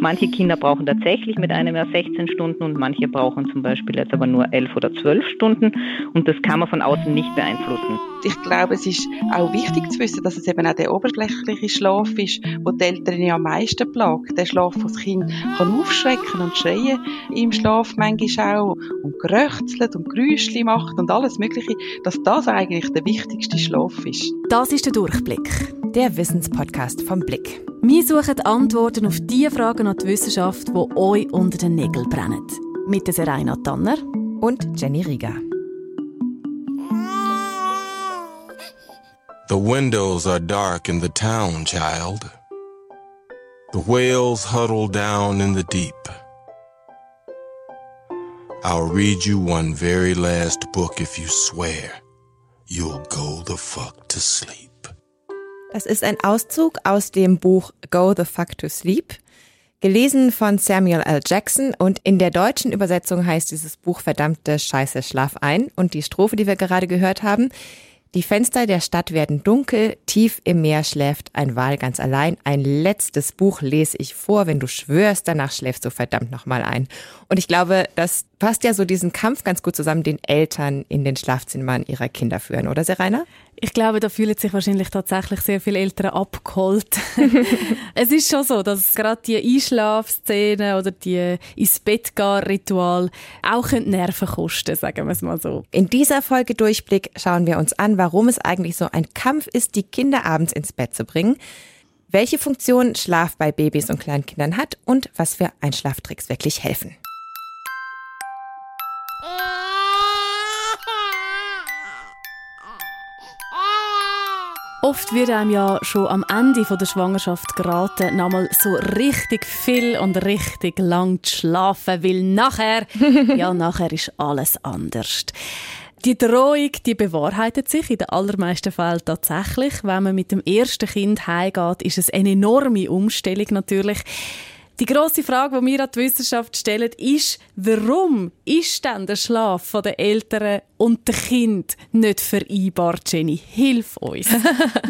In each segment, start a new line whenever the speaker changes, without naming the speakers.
Manche Kinder brauchen tatsächlich mit einem Jahr 16 Stunden und manche brauchen zum Beispiel jetzt aber nur 11 oder 12 Stunden und das kann man von außen nicht beeinflussen.
Ich glaube, es ist auch wichtig zu wissen, dass es eben auch der oberflächliche Schlaf ist, wo die Eltern ja am meisten plagt. Der Schlaf, wo das Kind kann aufschrecken und schreien im Schlaf manchmal auch und geröchzelt und Geräusche macht und alles Mögliche, dass das eigentlich der wichtigste Schlaf ist.
Das ist der Durchblick, der Wissenspodcast vom Blick. Wir suchen Antworten auf die Fragen an die Wissenschaft, die euch unter den Nägeln brennen. Mit der Serena Tanner und Jenny Rieger.
The windows are dark in the town, child. The whales huddle down in the deep. I'll read you one very last book if you swear you'll go the fuck to sleep.
Das ist ein Auszug aus dem Buch Go the Fuck to Sleep, gelesen von Samuel L. Jackson und in der deutschen Übersetzung heißt dieses Buch verdammte Scheiße Schlaf ein und die Strophe, die wir gerade gehört haben, die Fenster der Stadt werden dunkel, tief im Meer schläft ein Wal ganz allein. Ein letztes Buch lese ich vor, wenn du schwörst, danach schläfst du verdammt nochmal ein. Und ich glaube, das passt ja so diesen Kampf ganz gut zusammen, den Eltern in den Schlafzimmern ihrer Kinder führen, oder Serena?
Ich glaube, da fühlen sich wahrscheinlich tatsächlich sehr viele Eltern abgeholt. es ist schon so, dass gerade die Einschlafszene oder die ins Bett gehen Ritual auch Nerven kosten, sagen wir es mal so.
In dieser Folge Durchblick schauen wir uns an, warum es eigentlich so ein Kampf ist, die Kinder abends ins Bett zu bringen, welche Funktion Schlaf bei Babys und Kleinkindern hat und was für Einschlaftricks wirklich helfen.
Oft wird einem ja schon am Ende der Schwangerschaft geraten, nochmal so richtig viel und richtig lang zu schlafen, weil nachher, ja, nachher ist alles anders. Die Drohung, die bewahrheitet sich in den allermeisten Fällen tatsächlich. Wenn man mit dem ersten Kind heimgeht, ist es eine enorme Umstellung natürlich. Die große Frage, die wir an die Wissenschaft stellen, ist, warum ist denn der Schlaf der Eltern und der Kind nicht vereinbar, Jenny? Hilf uns.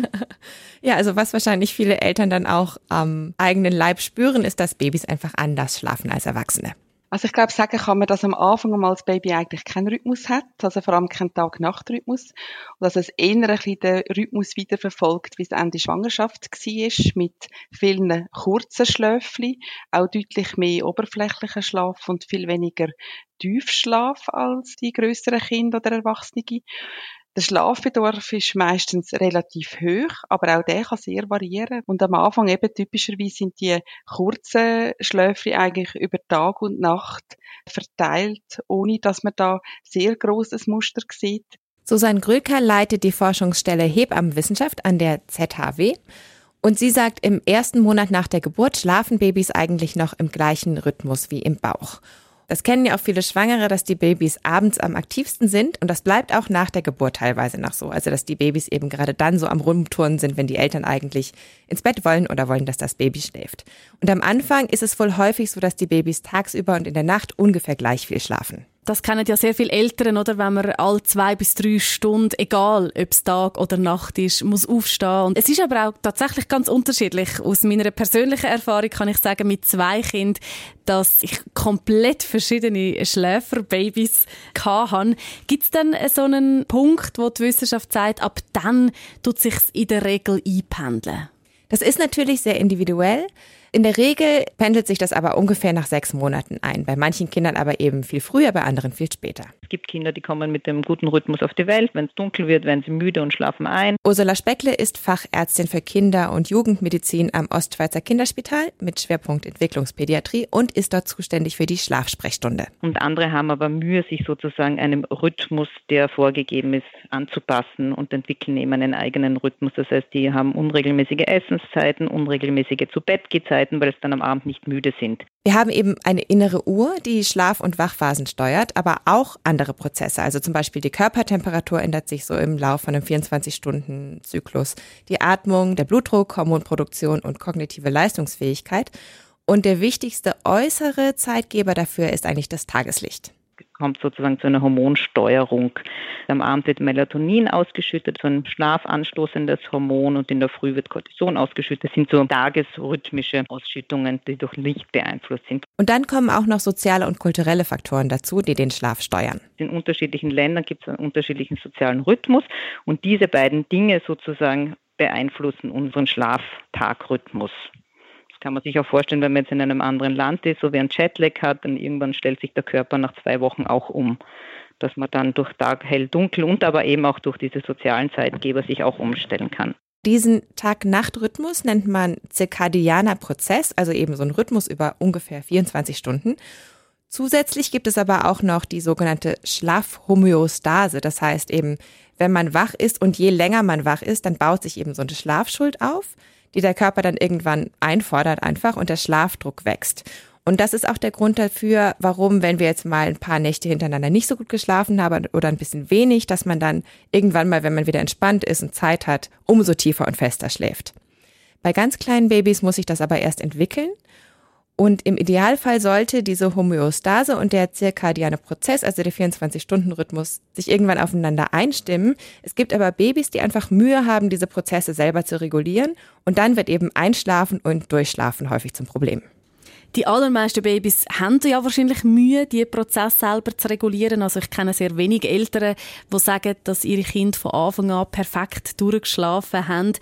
ja, also was wahrscheinlich viele Eltern dann auch am eigenen Leib spüren, ist, dass Babys einfach anders schlafen als Erwachsene.
Also ich glaube, sagen kann man, dass am Anfang einmal das Baby eigentlich keinen Rhythmus hat, also vor allem keinen Tag-Nacht-Rhythmus. Und dass es eher ein bisschen den Rhythmus weiterverfolgt, wie es Ende Schwangerschaft war, mit vielen kurzen Schläfchen, auch deutlich mehr oberflächlicher Schlaf und viel weniger Tiefschlaf als die größeren Kinder oder Erwachsene. Der Schlafbedarf ist meistens relativ hoch, aber auch der kann sehr variieren. Und am Anfang eben typischerweise sind die kurzen Schläfchen eigentlich über Tag und Nacht verteilt, ohne dass man da sehr großes Muster sieht.
Susanne Gröker leitet die Forschungsstelle Hebammenwissenschaft an der ZHW. Und sie sagt, im ersten Monat nach der Geburt schlafen Babys eigentlich noch im gleichen Rhythmus wie im Bauch. Das kennen ja auch viele Schwangere, dass die Babys abends am aktivsten sind und das bleibt auch nach der Geburt teilweise noch so. Also dass die Babys eben gerade dann so am Rumturnen sind, wenn die Eltern eigentlich ins Bett wollen oder wollen, dass das Baby schläft. Und am Anfang ist es wohl häufig so, dass die Babys tagsüber und in der Nacht ungefähr gleich viel schlafen.
Das kennen ja sehr viele Eltern, oder? Wenn man alle zwei bis drei Stunden, egal ob es Tag oder Nacht ist, muss aufstehen. Und es ist aber auch tatsächlich ganz unterschiedlich. Aus meiner persönlichen Erfahrung kann ich sagen, mit zwei Kindern, dass ich komplett verschiedene Schläferbabys hatte. Gibt es denn so einen Punkt, wo die Wissenschaft sagt, ab dann tut sich in der Regel einpendeln?
Das ist natürlich sehr individuell. In der Regel pendelt sich das aber ungefähr nach sechs Monaten ein. Bei manchen Kindern aber eben viel früher, bei anderen viel später.
Es gibt Kinder, die kommen mit dem guten Rhythmus auf die Welt. Wenn es dunkel wird, werden sie müde und schlafen ein.
Ursula Speckle ist Fachärztin für Kinder- und Jugendmedizin am Ostschweizer Kinderspital mit Schwerpunkt Entwicklungspädiatrie und ist dort zuständig für die Schlafsprechstunde.
Und andere haben aber Mühe, sich sozusagen einem Rhythmus, der vorgegeben ist, anzupassen und entwickeln eben einen eigenen Rhythmus. Das heißt, die haben unregelmäßige Essenszeiten, unregelmäßige zu Bett Zeiten, weil es dann am Abend nicht müde sind.
Wir haben eben eine innere Uhr, die Schlaf- und Wachphasen steuert, aber auch andere Prozesse. Also zum Beispiel die Körpertemperatur ändert sich so im Laufe von einem 24-Stunden-Zyklus. Die Atmung, der Blutdruck, Hormonproduktion und kognitive Leistungsfähigkeit. Und der wichtigste äußere Zeitgeber dafür ist eigentlich das Tageslicht
kommt sozusagen zu einer Hormonsteuerung. Am Abend wird Melatonin ausgeschüttet, so ein schlafanstoßendes Hormon und in der Früh wird Cortison ausgeschüttet. Das sind so tagesrhythmische Ausschüttungen, die durch Licht beeinflusst sind.
Und dann kommen auch noch soziale und kulturelle Faktoren dazu, die den Schlaf steuern.
In unterschiedlichen Ländern gibt es einen unterschiedlichen sozialen Rhythmus und diese beiden Dinge sozusagen beeinflussen unseren Schlaftagrhythmus kann man sich auch vorstellen, wenn man jetzt in einem anderen Land ist, so wie ein Jetlag hat, dann irgendwann stellt sich der Körper nach zwei Wochen auch um. Dass man dann durch Tag, hell, dunkel und aber eben auch durch diese sozialen Zeitgeber sich auch umstellen kann.
Diesen Tag-Nacht-Rhythmus nennt man zirkadianer Prozess, also eben so ein Rhythmus über ungefähr 24 Stunden. Zusätzlich gibt es aber auch noch die sogenannte Schlafhomöostase. Das heißt eben, wenn man wach ist und je länger man wach ist, dann baut sich eben so eine Schlafschuld auf die der Körper dann irgendwann einfordert einfach und der Schlafdruck wächst. Und das ist auch der Grund dafür, warum, wenn wir jetzt mal ein paar Nächte hintereinander nicht so gut geschlafen haben oder ein bisschen wenig, dass man dann irgendwann mal, wenn man wieder entspannt ist und Zeit hat, umso tiefer und fester schläft. Bei ganz kleinen Babys muss sich das aber erst entwickeln. Und im Idealfall sollte diese Homöostase und der zirkadiane Prozess, also der 24-Stunden-Rhythmus, sich irgendwann aufeinander einstimmen. Es gibt aber Babys, die einfach Mühe haben, diese Prozesse selber zu regulieren. Und dann wird eben Einschlafen und Durchschlafen häufig zum Problem.
Die allermeisten Babys haben ja wahrscheinlich Mühe, die Prozess selber zu regulieren. Also ich kenne sehr wenige Eltern, die sagen, dass ihre Kinder von Anfang an perfekt durchgeschlafen haben.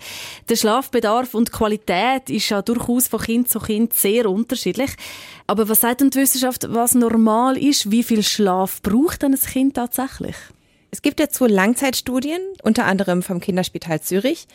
Der Schlafbedarf und die Qualität ist ja durchaus von Kind zu Kind sehr unterschiedlich. Aber was sagt denn die Wissenschaft, was normal ist? Wie viel Schlaf braucht ein Kind tatsächlich?
Es gibt dazu Langzeitstudien, unter anderem vom Kinderspital Zürich.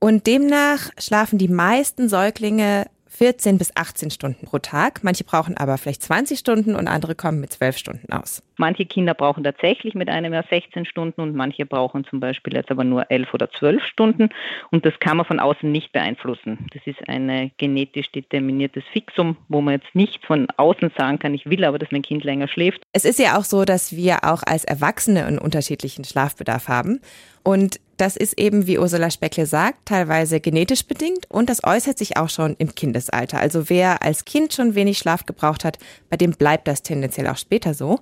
Und demnach schlafen die meisten Säuglinge 14 bis 18 Stunden pro Tag. Manche brauchen aber vielleicht 20 Stunden und andere kommen mit 12 Stunden aus.
Manche Kinder brauchen tatsächlich mit einem Jahr 16 Stunden und manche brauchen zum Beispiel jetzt aber nur 11 oder 12 Stunden. Und das kann man von außen nicht beeinflussen. Das ist ein genetisch determiniertes Fixum, wo man jetzt nicht von außen sagen kann, ich will aber, dass mein Kind länger schläft.
Es ist ja auch so, dass wir auch als Erwachsene einen unterschiedlichen Schlafbedarf haben. Und das ist eben, wie Ursula Speckle sagt, teilweise genetisch bedingt und das äußert sich auch schon im Kindesalter. Also wer als Kind schon wenig Schlaf gebraucht hat, bei dem bleibt das tendenziell auch später so.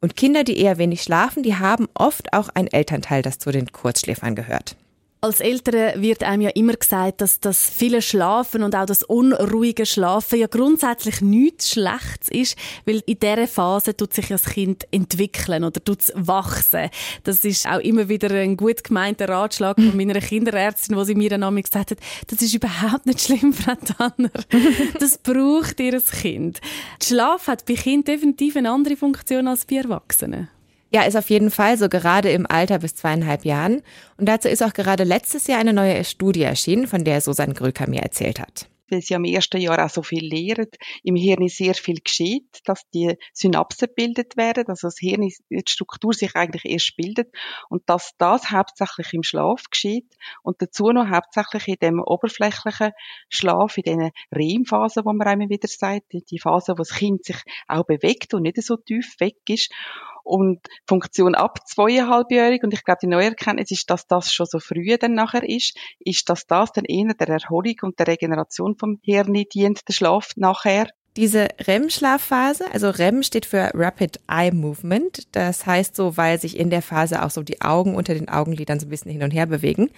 Und Kinder, die eher wenig schlafen, die haben oft auch ein Elternteil, das zu den Kurzschläfern gehört.
Als Eltern wird einem ja immer gesagt, dass das viele Schlafen und auch das unruhige Schlafen ja grundsätzlich nichts Schlechtes ist, weil in dieser Phase tut sich das Kind entwickeln oder tut es wachsen. Das ist auch immer wieder ein gut gemeinter Ratschlag von meiner Kinderärztin, wo sie mir dann gesagt hat, das ist überhaupt nicht schlimm, Frau Tanner. Das braucht ihr Kind. Schlaf hat bei Kindern definitiv eine andere Funktion als bei Erwachsenen.
Ja, ist auf jeden Fall so, gerade im Alter bis zweieinhalb Jahren. Und dazu ist auch gerade letztes Jahr eine neue Studie erschienen, von der Susanne Gröker mir erzählt hat.
Weil sie am ersten Jahr auch so viel lehren, im Hirn sehr viel geschieht, dass die Synapsen bildet werden, also das Hirn, die Struktur sich eigentlich erst bildet. Und dass das hauptsächlich im Schlaf geschieht und dazu noch hauptsächlich in dem oberflächlichen Schlaf, in diesen REM-Phasen, wo man immer wieder sagt, die Phase, wo das Kind sich auch bewegt und nicht so tief weg ist und Funktion ab zweieinhalbjährig. Und ich glaube, die neue Erkenntnis ist, dass das schon so früh dann nachher ist, ist, dass das dann eher der Erholung und der Regeneration vom Hirn dient, der Schlaf nachher.
Diese REM-Schlafphase, also REM steht für Rapid Eye Movement. Das heißt so, weil sich in der Phase auch so die Augen unter den Augenlidern so ein bisschen hin und her bewegen.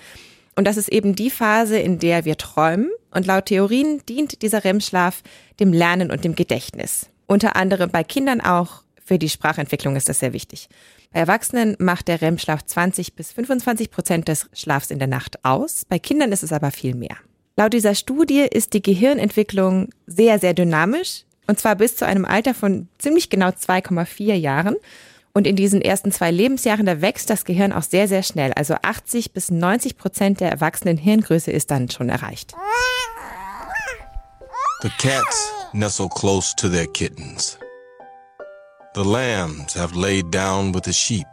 Und das ist eben die Phase, in der wir träumen. Und laut Theorien dient dieser REM-Schlaf dem Lernen und dem Gedächtnis. Unter anderem bei Kindern auch für die Sprachentwicklung ist das sehr wichtig. Bei Erwachsenen macht der REM-Schlaf 20 bis 25 Prozent des Schlafs in der Nacht aus. Bei Kindern ist es aber viel mehr. Laut dieser Studie ist die Gehirnentwicklung sehr, sehr dynamisch. Und zwar bis zu einem Alter von ziemlich genau 2,4 Jahren. Und in diesen ersten zwei Lebensjahren, da wächst das Gehirn auch sehr, sehr schnell. Also 80 bis 90 Prozent der erwachsenen Hirngröße ist dann schon erreicht.
The cats nestle close to their kittens. The lambs have laid down with the sheep.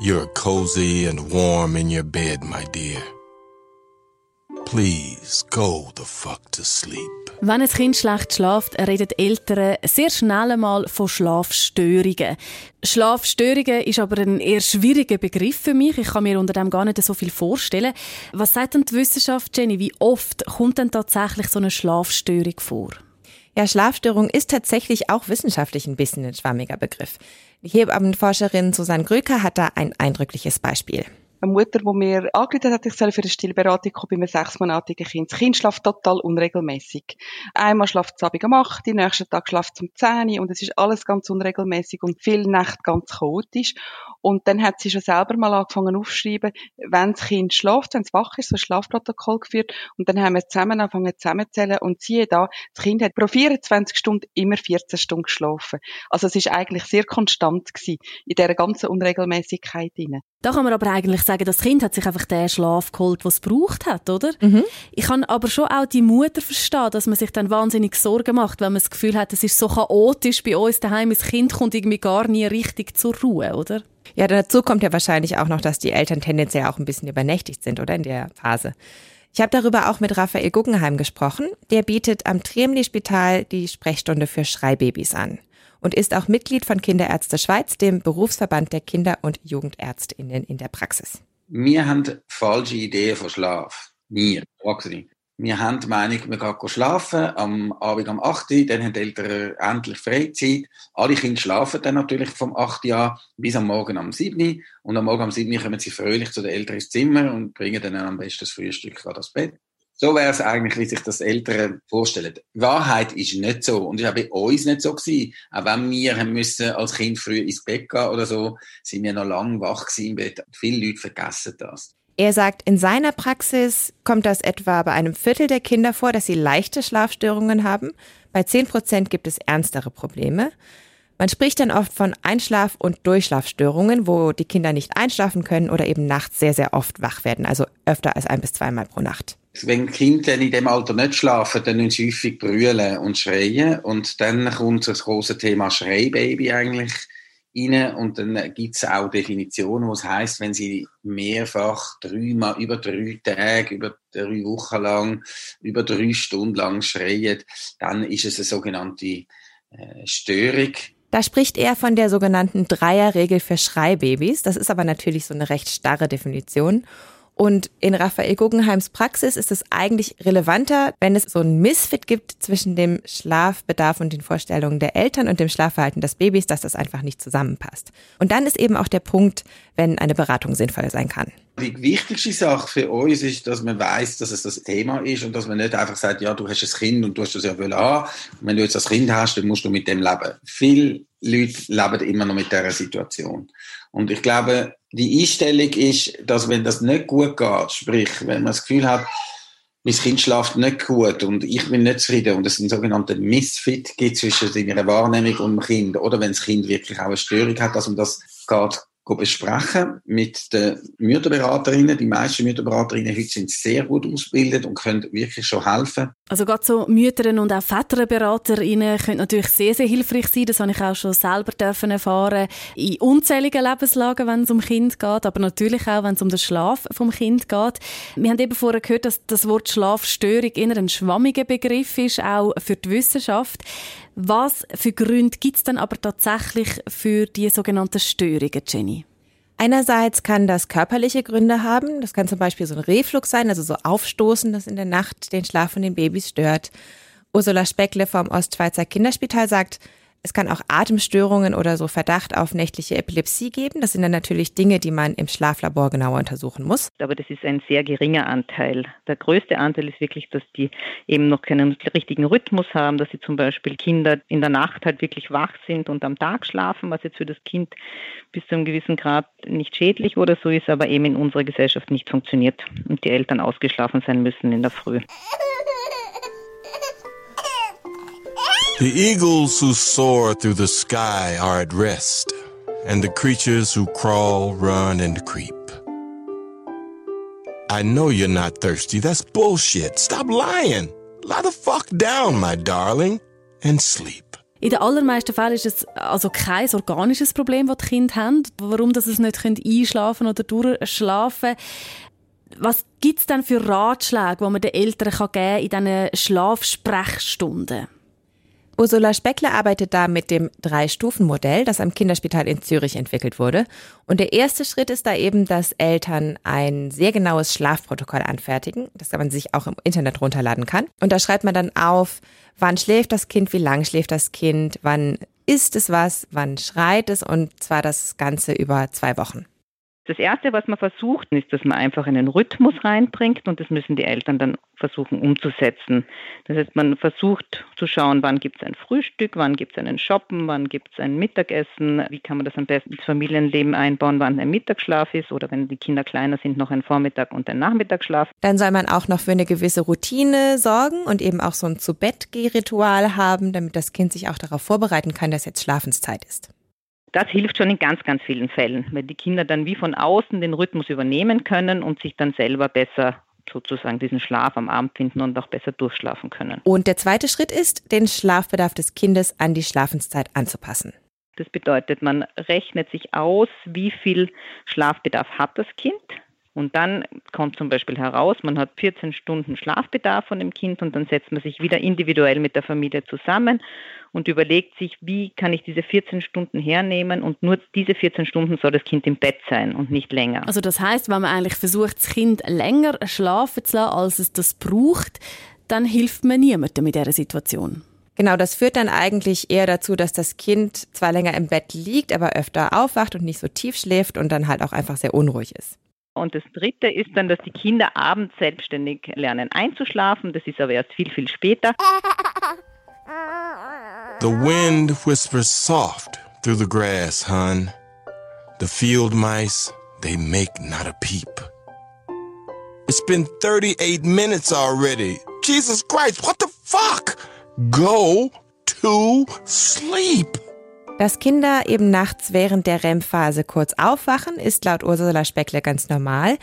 You're cozy and warm in your bed, my dear. Please go the fuck to sleep.
Wenn ein Kind schlecht schlaft, reden Eltern sehr schnell einmal von Schlafstörungen. Schlafstörungen ist aber ein eher schwieriger Begriff für mich. Ich kann mir unter dem gar nicht so viel vorstellen. Was sagt denn die Wissenschaft, Jenny? Wie oft kommt denn tatsächlich so eine Schlafstörung vor?
Ja, Schlafstörung ist tatsächlich auch wissenschaftlich ein bisschen ein schwammiger Begriff. Die Hebammenforscherin Susanne Gröker hat da ein eindrückliches Beispiel
eine Mutter, die mir angerufen hat, ich soll für eine Stillberatung kommen bei einem sechsmonatigen Kind. Das Kind schläft total unregelmäßig. Einmal schläft es Abend um 8, den nächsten Tag schläft es um 10 und es ist alles ganz unregelmäßig und viele Nächte ganz chaotisch. Und dann hat sie schon selber mal angefangen aufzuschreiben, wenn das Kind schläft, wenn es wach ist, so ein Schlafprotokoll geführt. Und dann haben wir zusammen angefangen zusammenzählen und siehe da, das Kind hat pro 24 Stunden immer 14 Stunden geschlafen. Also es ist eigentlich sehr konstant gewesen in dieser ganzen Unregelmäßigkeit.
Da kann man aber eigentlich sagen, das Kind hat sich einfach den Schlaf geholt, was es braucht hat, oder? Mhm. Ich kann aber schon auch die Mutter verstehen, dass man sich dann wahnsinnig Sorgen macht, wenn man das Gefühl hat, es ist so chaotisch bei uns daheim, das Kind kommt irgendwie gar nie richtig zur Ruhe, oder?
Ja, dazu kommt ja wahrscheinlich auch noch, dass die Eltern tendenziell auch ein bisschen übernächtigt sind, oder in der Phase. Ich habe darüber auch mit Raphael Guggenheim gesprochen. Der bietet am Tremli-Spital die Sprechstunde für Schreibabys an und ist auch Mitglied von Kinderärzte Schweiz, dem Berufsverband der Kinder- und Jugendärztinnen in der Praxis.
Wir haben falsche Ideen von Schlaf. Wir, Erwachsene. Wir haben die Meinung, wir gehen schlafen, am Abend um 8 Uhr, dann haben die Eltern endlich Freizeit. Alle Kinder schlafen dann natürlich vom 8 Uhr bis am Morgen um 7 Uhr. Und am Morgen um 7 Uhr kommen sie fröhlich zu den Eltern ins Zimmer und bringen dann am besten das Frühstück an das Bett. So wäre es eigentlich, wie sich das Eltern vorstellen. Wahrheit ist nicht so. Und es war bei uns nicht so gewesen. Auch wenn wir haben müssen als Kind früh ins Bett gehen oder so, sind wir noch lange wach im Bett. Viele Leute vergessen das.
Er sagt, in seiner Praxis kommt das etwa bei einem Viertel der Kinder vor, dass sie leichte Schlafstörungen haben. Bei 10 Prozent gibt es ernstere Probleme. Man spricht dann oft von Einschlaf- und Durchschlafstörungen, wo die Kinder nicht einschlafen können oder eben nachts sehr, sehr oft wach werden, also öfter als ein bis zweimal pro Nacht.
Wenn Kinder in dem Alter nicht schlafen, dann müssen sie häufig brüllen und schreien. Und dann kommt das große Thema Schreibaby eigentlich rein. Und dann gibt es auch Definitionen, was heißt, wenn sie mehrfach dreimal, über drei Tage, über drei Wochen lang, über drei Stunden lang schreien, dann ist es eine sogenannte äh, Störung.
Da spricht er von der sogenannten Dreierregel für Schreibabys. Das ist aber natürlich so eine recht starre Definition. Und in Raphael Guggenheims Praxis ist es eigentlich relevanter, wenn es so ein Missfit gibt zwischen dem Schlafbedarf und den Vorstellungen der Eltern und dem Schlafverhalten des Babys, dass das einfach nicht zusammenpasst. Und dann ist eben auch der Punkt, wenn eine Beratung sinnvoll sein kann.
Die wichtigste Sache für uns ist, dass man weiß, dass es das Thema ist und dass man nicht einfach sagt, ja, du hast ein Kind und du hast das ja wohl an. Und wenn du jetzt das Kind hast, dann musst du mit dem leben. Viele Leute leben immer noch mit dieser Situation. Und ich glaube, die Einstellung ist, dass wenn das nicht gut geht, sprich, wenn man das Gefühl hat, mein Kind schlaft nicht gut und ich bin nicht zufrieden und es einen sogenannten Missfit gibt zwischen seiner Wahrnehmung und dem Kind. Oder wenn das Kind wirklich auch eine Störung hat, dass man das geht besprechen mit den Mütterberaterinnen. Die meisten Mütterberaterinnen heute sind sehr gut ausgebildet und können wirklich schon helfen.
Also gerade so Mütter und auch Väterberaterinnen können natürlich sehr, sehr hilfreich sein. Das habe ich auch schon selber dürfen erfahren in unzähligen Lebenslagen, wenn es um Kind geht, aber natürlich auch, wenn es um den Schlaf vom Kind geht. Wir haben eben vorher gehört, dass das Wort Schlafstörung eher ein schwammiger Begriff ist, auch für die Wissenschaft. Was für Gründe gibt es dann aber tatsächlich für die sogenannten Störungen, Jenny?
Einerseits kann das körperliche Gründe haben. Das kann zum Beispiel so ein Reflux sein, also so Aufstoßen, das in der Nacht den Schlaf von den Babys stört. Ursula Speckle vom Ostschweizer Kinderspital sagt, es kann auch Atemstörungen oder so Verdacht auf nächtliche Epilepsie geben. Das sind dann natürlich Dinge, die man im Schlaflabor genauer untersuchen muss.
Aber das ist ein sehr geringer Anteil. Der größte Anteil ist wirklich, dass die eben noch keinen richtigen Rhythmus haben, dass sie zum Beispiel Kinder in der Nacht halt wirklich wach sind und am Tag schlafen, was jetzt für das Kind bis zu einem gewissen Grad nicht schädlich oder so ist, aber eben in unserer Gesellschaft nicht funktioniert und die Eltern ausgeschlafen sein müssen in der Früh.
The eagles who soar through the sky are at rest, and the creatures who crawl, run, and creep. I know you're not thirsty. That's bullshit. Stop lying. Lie the fuck down, my darling, and sleep.
In den allermeisten Fällen ist es also kein organisches Problem, das die Kinder haben. Warum dass es nicht einschlafen oder durchschlafen Was gibt es denn für Ratschläge, die man den Eltern geben kann in diesen Schlafsprechstunden?
Ursula Speckler arbeitet da mit dem Drei-Stufen-Modell, das am Kinderspital in Zürich entwickelt wurde. Und der erste Schritt ist da eben, dass Eltern ein sehr genaues Schlafprotokoll anfertigen, das man sich auch im Internet runterladen kann. Und da schreibt man dann auf, wann schläft das Kind, wie lang schläft das Kind, wann isst es was, wann schreit es und zwar das Ganze über zwei Wochen.
Das Erste, was man versucht, ist, dass man einfach einen Rhythmus reinbringt und das müssen die Eltern dann versuchen umzusetzen. Das heißt, man versucht zu schauen, wann gibt es ein Frühstück, wann gibt es einen Shoppen, wann gibt es ein Mittagessen, wie kann man das am besten ins Familienleben einbauen, wann ein Mittagsschlaf ist oder wenn die Kinder kleiner sind, noch ein Vormittag und ein Nachmittagsschlaf.
Dann soll man auch noch für eine gewisse Routine sorgen und eben auch so ein Zu-Bett-Geh-Ritual haben, damit das Kind sich auch darauf vorbereiten kann, dass jetzt Schlafenszeit ist.
Das hilft schon in ganz, ganz vielen Fällen, weil die Kinder dann wie von außen den Rhythmus übernehmen können und sich dann selber besser sozusagen diesen Schlaf am Abend finden und auch besser durchschlafen können.
Und der zweite Schritt ist, den Schlafbedarf des Kindes an die Schlafenszeit anzupassen.
Das bedeutet, man rechnet sich aus, wie viel Schlafbedarf hat das Kind und dann kommt zum Beispiel heraus, man hat 14 Stunden Schlafbedarf von dem Kind und dann setzt man sich wieder individuell mit der Familie zusammen und überlegt sich, wie kann ich diese 14 Stunden hernehmen und nur diese 14 Stunden soll das Kind im Bett sein und nicht länger.
Also das heißt, wenn man eigentlich versucht, das Kind länger schlafen zu lassen, als es das braucht, dann hilft man niemandem in dieser Situation.
Genau, das führt dann eigentlich eher dazu, dass das Kind zwar länger im Bett liegt, aber öfter aufwacht und nicht so tief schläft und dann halt auch einfach sehr unruhig ist.
Und das Dritte ist dann, dass die Kinder abends selbstständig lernen einzuschlafen. Das ist aber erst viel, viel später.
The wind whispers soft through the grass, hun. The field mice, they make not a peep. It's been 38 minutes already. Jesus Christ, what the fuck? Go to sleep.
Dass Kinder eben nachts während der REM-Phase kurz aufwachen, ist laut Ursula Speckle ganz normal.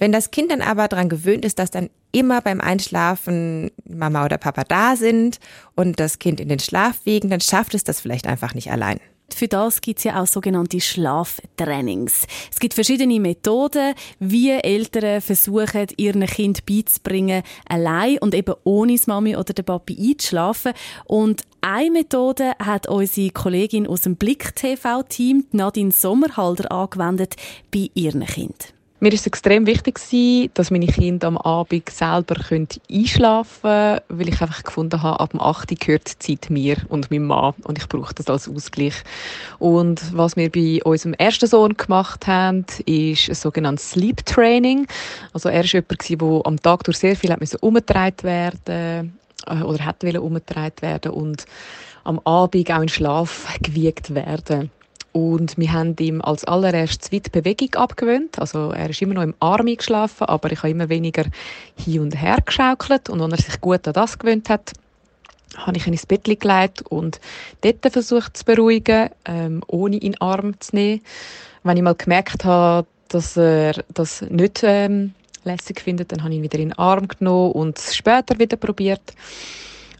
Wenn das Kind dann aber daran gewöhnt ist, dass dann immer beim Einschlafen Mama oder Papa da sind und das Kind in den Schlaf wiegen, dann schafft es das vielleicht einfach nicht allein.
Für das gibt es ja auch sogenannte Schlaftrainings. Es gibt verschiedene Methoden, wie Eltern versuchen, ihren Kind beizubringen, allein und eben ohne das Mami oder den Papi einzuschlafen. Und eine Methode hat unsere Kollegin aus dem Blick-TV-Team, Nadine Sommerhalder, angewendet bei ihren Kindern.
Mir ist es extrem wichtig, dass meine Kinder am Abend selber einschlafen können, weil ich einfach gefunden habe, ab dem 8. Uhr gehört die Zeit mir und meinem Mann und ich brauche das als Ausgleich. Und was wir bei unserem ersten Sohn gemacht haben, ist ein sogenanntes Sleep Training. Also er war jemand, der am Tag durch sehr viel umgetragen werden äh, oder hätte umgetragen werden und am Abend auch in Schlaf gewiegt werden. Und wir haben ihm als allererstes die Bewegung abgewöhnt. Also er ist immer noch im Arm geschlafen, aber ich habe immer weniger hin und her geschaukelt. Und als er sich gut an das gewöhnt hat, habe ich ihn ins Bett gelegt und dort versucht zu beruhigen, ähm, ohne ihn in den Arm zu nehmen. Wenn ich mal gemerkt habe, dass er das nicht ähm, lässig findet, dann habe ich ihn wieder in den Arm genommen und es später wieder probiert.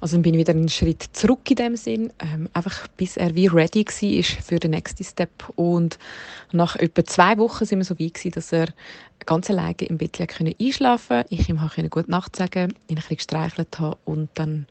Also dann bin ich wieder einen Schritt zurück in dem Sinn, ähm, einfach bis er wie ready war für den nächsten Step. Und nach etwa zwei Wochen sind wir so weit gewesen, dass er ganz alleine im Bett einschlafen konnte. Ich ihm auch gut Nacht sagen, ihn ein bisschen gestreichelt habe und dann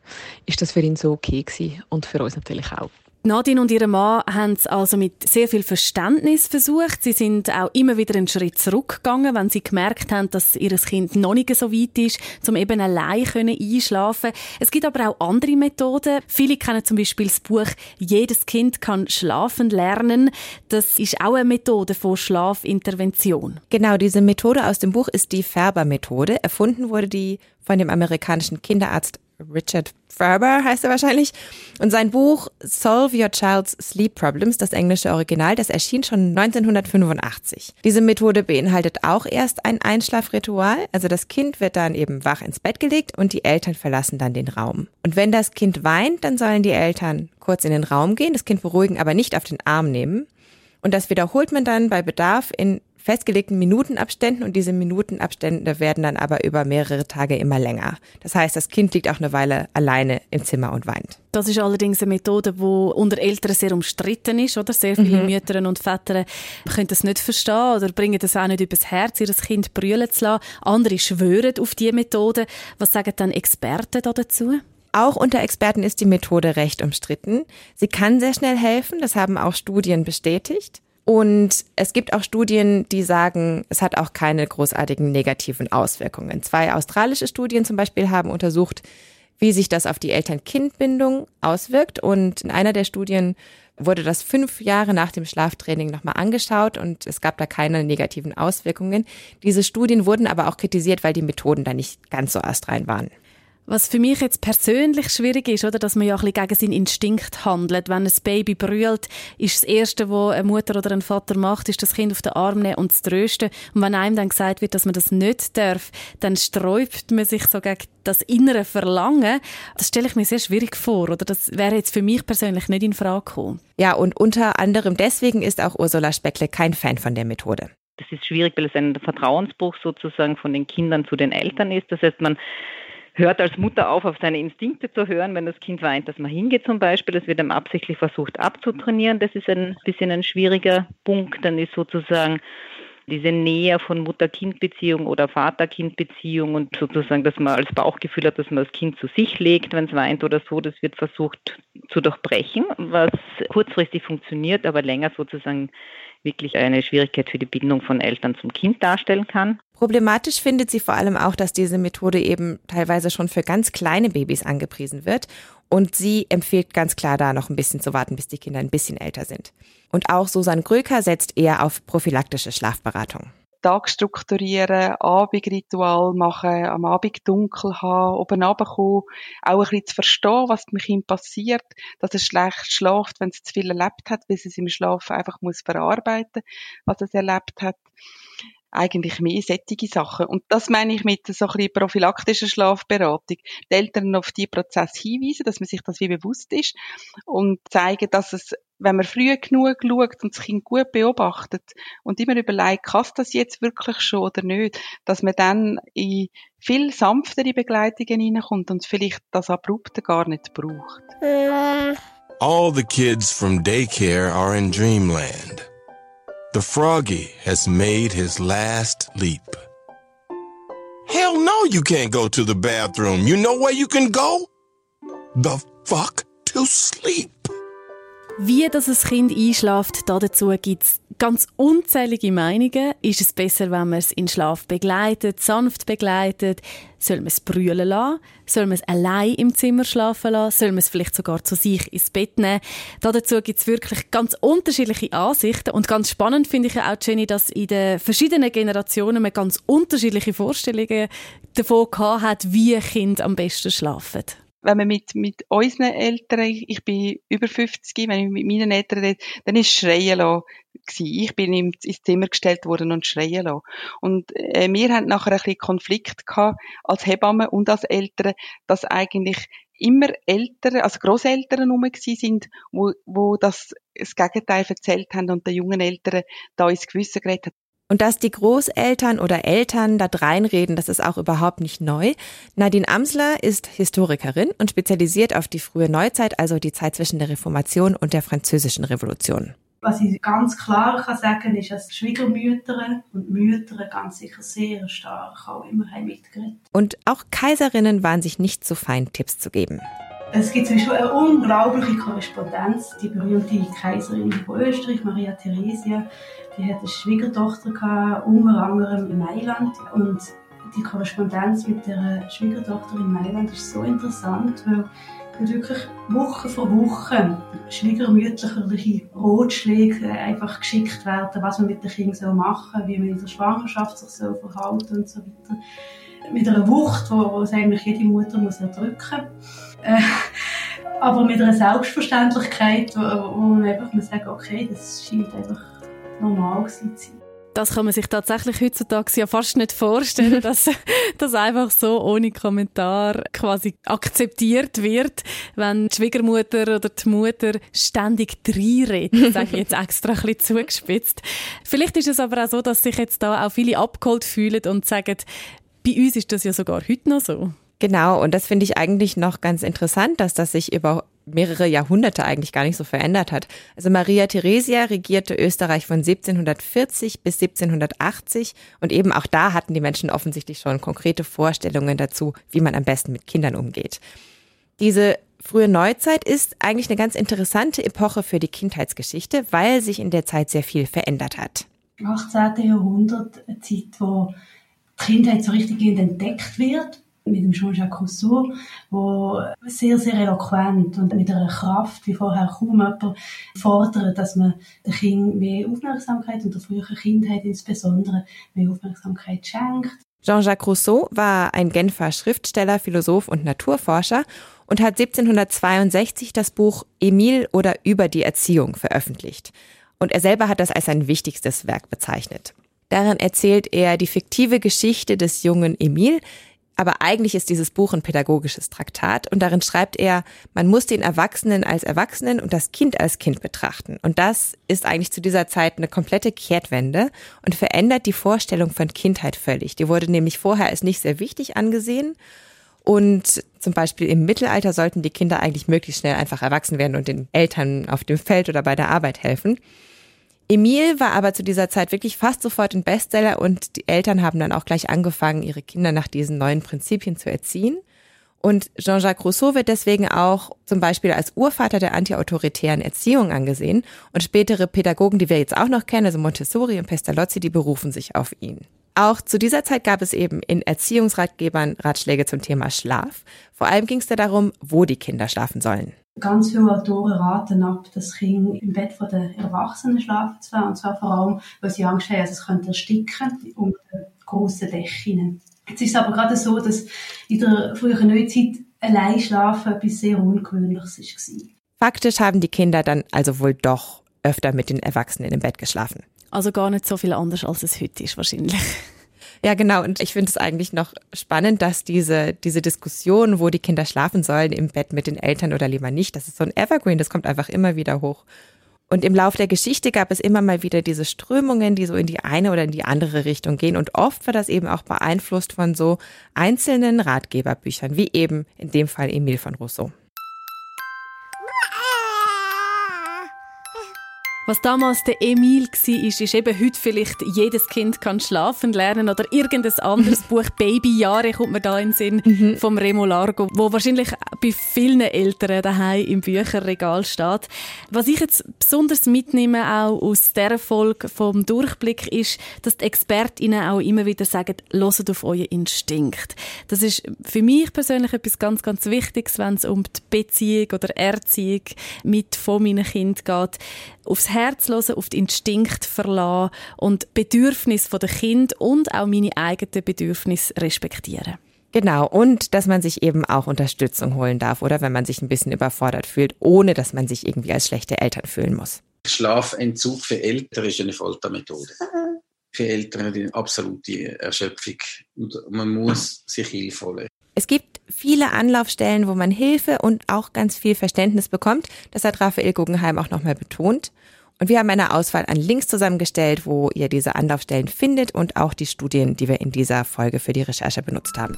ist das für ihn so okay gewesen und für uns natürlich auch.
Nadine und ihr Mann haben es also mit sehr viel Verständnis versucht. Sie sind auch immer wieder einen Schritt zurückgegangen, wenn sie gemerkt haben, dass ihr Kind noch nicht so weit ist, um eben allein einschlafen Es gibt aber auch andere Methoden. Viele kennen zum Beispiel das Buch «Jedes Kind kann schlafen lernen». Das ist auch eine Methode von Schlafintervention.
Genau, diese Methode aus dem Buch ist die Färber-Methode. Erfunden wurde die von dem amerikanischen Kinderarzt Richard Ferber heißt er wahrscheinlich. Und sein Buch Solve Your Child's Sleep Problems, das englische Original, das erschien schon 1985. Diese Methode beinhaltet auch erst ein Einschlafritual. Also das Kind wird dann eben wach ins Bett gelegt und die Eltern verlassen dann den Raum. Und wenn das Kind weint, dann sollen die Eltern kurz in den Raum gehen, das Kind beruhigen, aber nicht auf den Arm nehmen. Und das wiederholt man dann bei Bedarf in festgelegten Minutenabständen und diese Minutenabstände werden dann aber über mehrere Tage immer länger. Das heißt, das Kind liegt auch eine Weile alleine im Zimmer und weint.
Das ist allerdings eine Methode, die unter Eltern sehr umstritten ist, oder? Sehr viele mhm. Mütter und Väter können das nicht verstehen oder bringen das auch nicht übers Herz, ihr Kind brüllen zu lassen. Andere schwören auf diese Methode. Was sagen dann Experten dazu?
Auch unter Experten ist die Methode recht umstritten. Sie kann sehr schnell helfen, das haben auch Studien bestätigt. Und es gibt auch Studien, die sagen, es hat auch keine großartigen negativen Auswirkungen. Zwei australische Studien zum Beispiel haben untersucht, wie sich das auf die Eltern-Kind-Bindung auswirkt. Und in einer der Studien wurde das fünf Jahre nach dem Schlaftraining nochmal angeschaut und es gab da keine negativen Auswirkungen. Diese Studien wurden aber auch kritisiert, weil die Methoden da nicht ganz so astrein waren.
Was für mich jetzt persönlich schwierig ist, oder, dass man ja ein bisschen gegen seinen Instinkt handelt. Wenn ein Baby brüllt, ist das Erste, was eine Mutter oder ein Vater macht, ist das Kind auf den Arm nehmen und zu trösten. Und wenn einem dann gesagt wird, dass man das nicht darf, dann sträubt man sich so gegen das innere Verlangen. Das stelle ich mir sehr schwierig vor, oder? Das wäre jetzt für mich persönlich nicht in Frage gekommen.
Ja, und unter anderem deswegen ist auch Ursula Speckle kein Fan von der Methode.
Das ist schwierig, weil es ein Vertrauensbruch sozusagen von den Kindern zu den Eltern ist. Das heißt, man hört als Mutter auf, auf seine Instinkte zu hören, wenn das Kind weint, dass man hingeht zum Beispiel. Das wird dann absichtlich versucht abzutrainieren. Das ist ein bisschen ein schwieriger Punkt. Dann ist sozusagen diese Nähe von Mutter-Kind-Beziehung oder Vater-Kind-Beziehung und sozusagen, dass man als Bauchgefühl hat, dass man das Kind zu sich legt, wenn es weint oder so, das wird versucht zu durchbrechen, was kurzfristig funktioniert, aber länger sozusagen wirklich eine Schwierigkeit für die Bindung von Eltern zum Kind darstellen kann.
Problematisch findet sie vor allem auch, dass diese Methode eben teilweise schon für ganz kleine Babys angepriesen wird. Und sie empfiehlt ganz klar da noch ein bisschen zu warten, bis die Kinder ein bisschen älter sind. Und auch Susan Gröker setzt eher auf prophylaktische Schlafberatung.
Tag strukturieren, Abendritual machen, am Abend dunkel haben, oben runterkommen, auch ein bisschen zu verstehen, was mit ihm passiert, dass er schlecht schlaft, wenn es zu viel erlebt hat, weil es im Schlaf einfach muss verarbeiten, was er erlebt hat eigentlich mehr sättige Sachen. Und das meine ich mit so ein bisschen prophylaktischer Schlafberatung. Die Eltern auf die Prozess hinweisen, dass man sich das wie bewusst ist und zeigen, dass es, wenn man früh genug schaut und das Kind gut beobachtet und immer überlegt, kann das jetzt wirklich schon oder nicht, dass man dann in viel sanftere Begleitungen hineinkommt und vielleicht das Abrupte gar nicht braucht.
All the kids from daycare are in dreamland. The froggy has made his last leap. Hell no, you can't go to the bathroom. You know where you can go? The fuck to sleep.
Wie das ein Kind einschläft, dazu gibt es ganz unzählige Meinungen. Ist es besser, wenn man es in Schlaf begleitet, sanft begleitet? Soll man es brüllen lassen? Soll man es allein im Zimmer schlafen lassen? Soll man es vielleicht sogar zu sich ins Bett nehmen? Dazu gibt es wirklich ganz unterschiedliche Ansichten. Und ganz spannend finde ich auch, Jenny, dass in den verschiedenen Generationen man ganz unterschiedliche Vorstellungen davon hat, wie Kinder am besten schlafen
wenn man mit, mit unseren Eltern, ich bin über 50, wenn ich mit meinen Eltern rede, dann ist Schreien gewesen. Ich bin ins Zimmer gestellt worden und schreien lassen. Und äh, wir haben nachher ein bisschen Konflikt gehabt, als Hebamme und als Eltern, dass eigentlich immer Eltern, also Großeltern rum sind, wo, wo das, das Gegenteil erzählt haben und den jungen Eltern da ins Gewissen geredet haben.
Und dass die Großeltern oder Eltern da reinreden, das ist auch überhaupt nicht neu. Nadine Amsler ist Historikerin und spezialisiert auf die frühe Neuzeit, also die Zeit zwischen der Reformation und der französischen Revolution.
Was ich ganz klar kann sagen ist, dass Schwiegermütter und Mütter ganz sicher sehr stark auch immer mitgeredet.
Und auch Kaiserinnen waren sich nicht so fein, Tipps zu geben.
Es gibt zwischen eine unglaubliche Korrespondenz. Die berühmte Kaiserin von Österreich, Maria Theresia, die hatte eine Schwiegertochter gehabt, unter anderem in Mailand. Und die Korrespondenz mit der Schwiegertochter in Mailand ist so interessant, weil wirklich Woche für Woche schwiegermütterliche Ratschläge einfach geschickt werden, was man mit den Kindern machen soll, wie man in der Schwangerschaft sich so verhalten und so weiter. Mit einer Wucht, wo, es eigentlich jede Mutter muss erdrücken muss. Äh, aber mit einer Selbstverständlichkeit, wo, wo man einfach muss sagen, okay, das scheint einfach normal zu sein.
Das kann man sich tatsächlich heutzutage ja fast nicht vorstellen, dass das einfach so ohne Kommentar quasi akzeptiert wird, wenn die Schwiegermutter oder die Mutter ständig reinredet, sage ich jetzt extra ein bisschen zugespitzt. Vielleicht ist es aber auch so, dass sich jetzt da auch viele abgeholt fühlen und sagen, bei uns ist das ja sogar heute noch so.
Genau, und das finde ich eigentlich noch ganz interessant, dass das sich über mehrere Jahrhunderte eigentlich gar nicht so verändert hat. Also Maria Theresia regierte Österreich von 1740 bis 1780 und eben auch da hatten die Menschen offensichtlich schon konkrete Vorstellungen dazu, wie man am besten mit Kindern umgeht. Diese frühe Neuzeit ist eigentlich eine ganz interessante Epoche für die Kindheitsgeschichte, weil sich in der Zeit sehr viel verändert hat.
18. Jahrhundert, eine Zeit, wo Kindheit so richtig entdeckt wird mit dem Jean-Jacques Rousseau, wo sehr, sehr eloquent und mit einer Kraft, wie vorher kaum jemand, fordert, dass man den Kindern mehr Aufmerksamkeit und der frühen Kindheit insbesondere mehr Aufmerksamkeit schenkt.
Jean-Jacques Rousseau war ein Genfer Schriftsteller, Philosoph und Naturforscher und hat 1762 das Buch Emil oder über die Erziehung veröffentlicht. Und er selber hat das als sein wichtigstes Werk bezeichnet. Darin erzählt er die fiktive Geschichte des jungen Emil, aber eigentlich ist dieses Buch ein pädagogisches Traktat und darin schreibt er, man muss den Erwachsenen als Erwachsenen und das Kind als Kind betrachten. Und das ist eigentlich zu dieser Zeit eine komplette Kehrtwende und verändert die Vorstellung von Kindheit völlig. Die wurde nämlich vorher als nicht sehr wichtig angesehen. Und zum Beispiel im Mittelalter sollten die Kinder eigentlich möglichst schnell einfach erwachsen werden und den Eltern auf dem Feld oder bei der Arbeit helfen. Emil war aber zu dieser Zeit wirklich fast sofort ein Bestseller und die Eltern haben dann auch gleich angefangen, ihre Kinder nach diesen neuen Prinzipien zu erziehen. Und Jean-Jacques Rousseau wird deswegen auch zum Beispiel als Urvater der antiautoritären Erziehung angesehen. Und spätere Pädagogen, die wir jetzt auch noch kennen, also Montessori und Pestalozzi, die berufen sich auf ihn. Auch zu dieser Zeit gab es eben in Erziehungsratgebern Ratschläge zum Thema Schlaf. Vor allem ging es da darum, wo die Kinder schlafen sollen.
Ganz viele Autoren raten ab, das Kind im Bett der Erwachsenen schlafen zu lassen. Und zwar vor allem, weil sie Angst haben, dass es könnte ersticken unter grossen Dächern. Jetzt ist es aber gerade so, dass in der früheren Neuzeit allein schlafen etwas sehr Ungewöhnliches war.
Faktisch haben die Kinder dann also wohl doch öfter mit den Erwachsenen im Bett geschlafen.
Also gar nicht so viel anders, als es heute ist wahrscheinlich.
Ja, genau. Und ich finde es eigentlich noch spannend, dass diese, diese Diskussion, wo die Kinder schlafen sollen, im Bett mit den Eltern oder lieber nicht, das ist so ein Evergreen, das kommt einfach immer wieder hoch. Und im Lauf der Geschichte gab es immer mal wieder diese Strömungen, die so in die eine oder in die andere Richtung gehen. Und oft war das eben auch beeinflusst von so einzelnen Ratgeberbüchern, wie eben in dem Fall Emile von Rousseau.
Was damals der Emil war, ist, ist eben heute vielleicht jedes Kind kann schlafen lernen oder irgendein anderes Buch Babyjahre kommt mir da in den Sinn mhm. vom Remo Largo, wo wahrscheinlich bei vielen Eltern daheim im Bücherregal steht. Was ich jetzt besonders mitnehme auch aus der Folge vom Durchblick ist, dass die Expertinnen auch immer wieder sagen, hört auf euren Instinkt. Das ist für mich persönlich etwas ganz, ganz Wichtiges, wenn es um die Beziehung oder Erziehung mit von meinen Kind geht aufs Herz hören, auf den Instinkt verlassen und Bedürfnis der Kind und auch meine eigenen Bedürfnisse respektieren.
Genau, und dass man sich eben auch Unterstützung holen darf, oder wenn man sich ein bisschen überfordert fühlt, ohne dass man sich irgendwie als schlechte Eltern fühlen muss.
Schlafentzug für Eltern ist eine Foltermethode. Für Eltern eine absolute Erschöpfung. Und man muss sich Hilfe holen.
Es gibt viele Anlaufstellen, wo man Hilfe und auch ganz viel Verständnis bekommt. Das hat Raphael Guggenheim auch nochmal betont. Und wir haben eine Auswahl an Links zusammengestellt, wo ihr diese Anlaufstellen findet und auch die Studien, die wir in dieser Folge für die Recherche benutzt haben.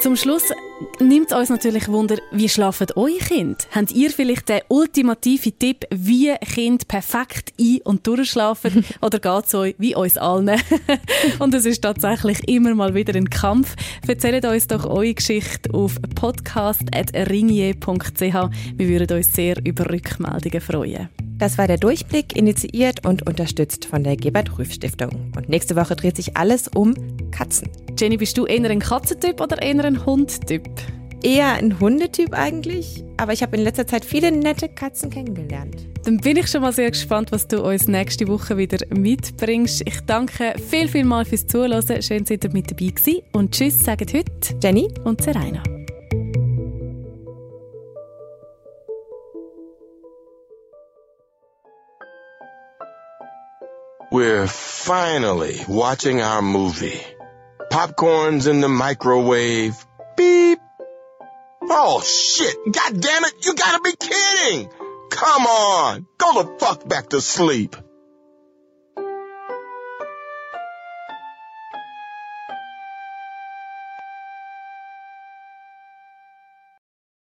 Zum Schluss nimmt uns natürlich Wunder, wie schlafen eure Kinder? Habt ihr vielleicht den ultimativen Tipp, wie Kind perfekt ein- und durchschlafen? Oder geht es euch wie uns allen? und es ist tatsächlich immer mal wieder ein Kampf. Erzählt uns doch eure Geschichte auf podcast.ringier.ch. Wir würden uns sehr über Rückmeldungen freuen.
Das war der Durchblick, initiiert und unterstützt von der Gebert Rüff Stiftung. Und nächste Woche dreht sich alles um Katzen.
Jenny, bist du eher ein Katzentyp oder eher ein Hundtyp?
Eher ein Hundetyp eigentlich, aber ich habe in letzter Zeit viele nette Katzen kennengelernt.
Dann bin ich schon mal sehr gespannt, was du uns nächste Woche wieder mitbringst. Ich danke viel, viel mal fürs Zuhören. Schön, dass ihr mit dabei gewesen. Und tschüss, sagen heute
Jenny
und Serena.
We're finally watching our movie. Popcorn's in the microwave. Beep. Oh shit! God damn it! You gotta be kidding! Come on! Go the fuck back to sleep!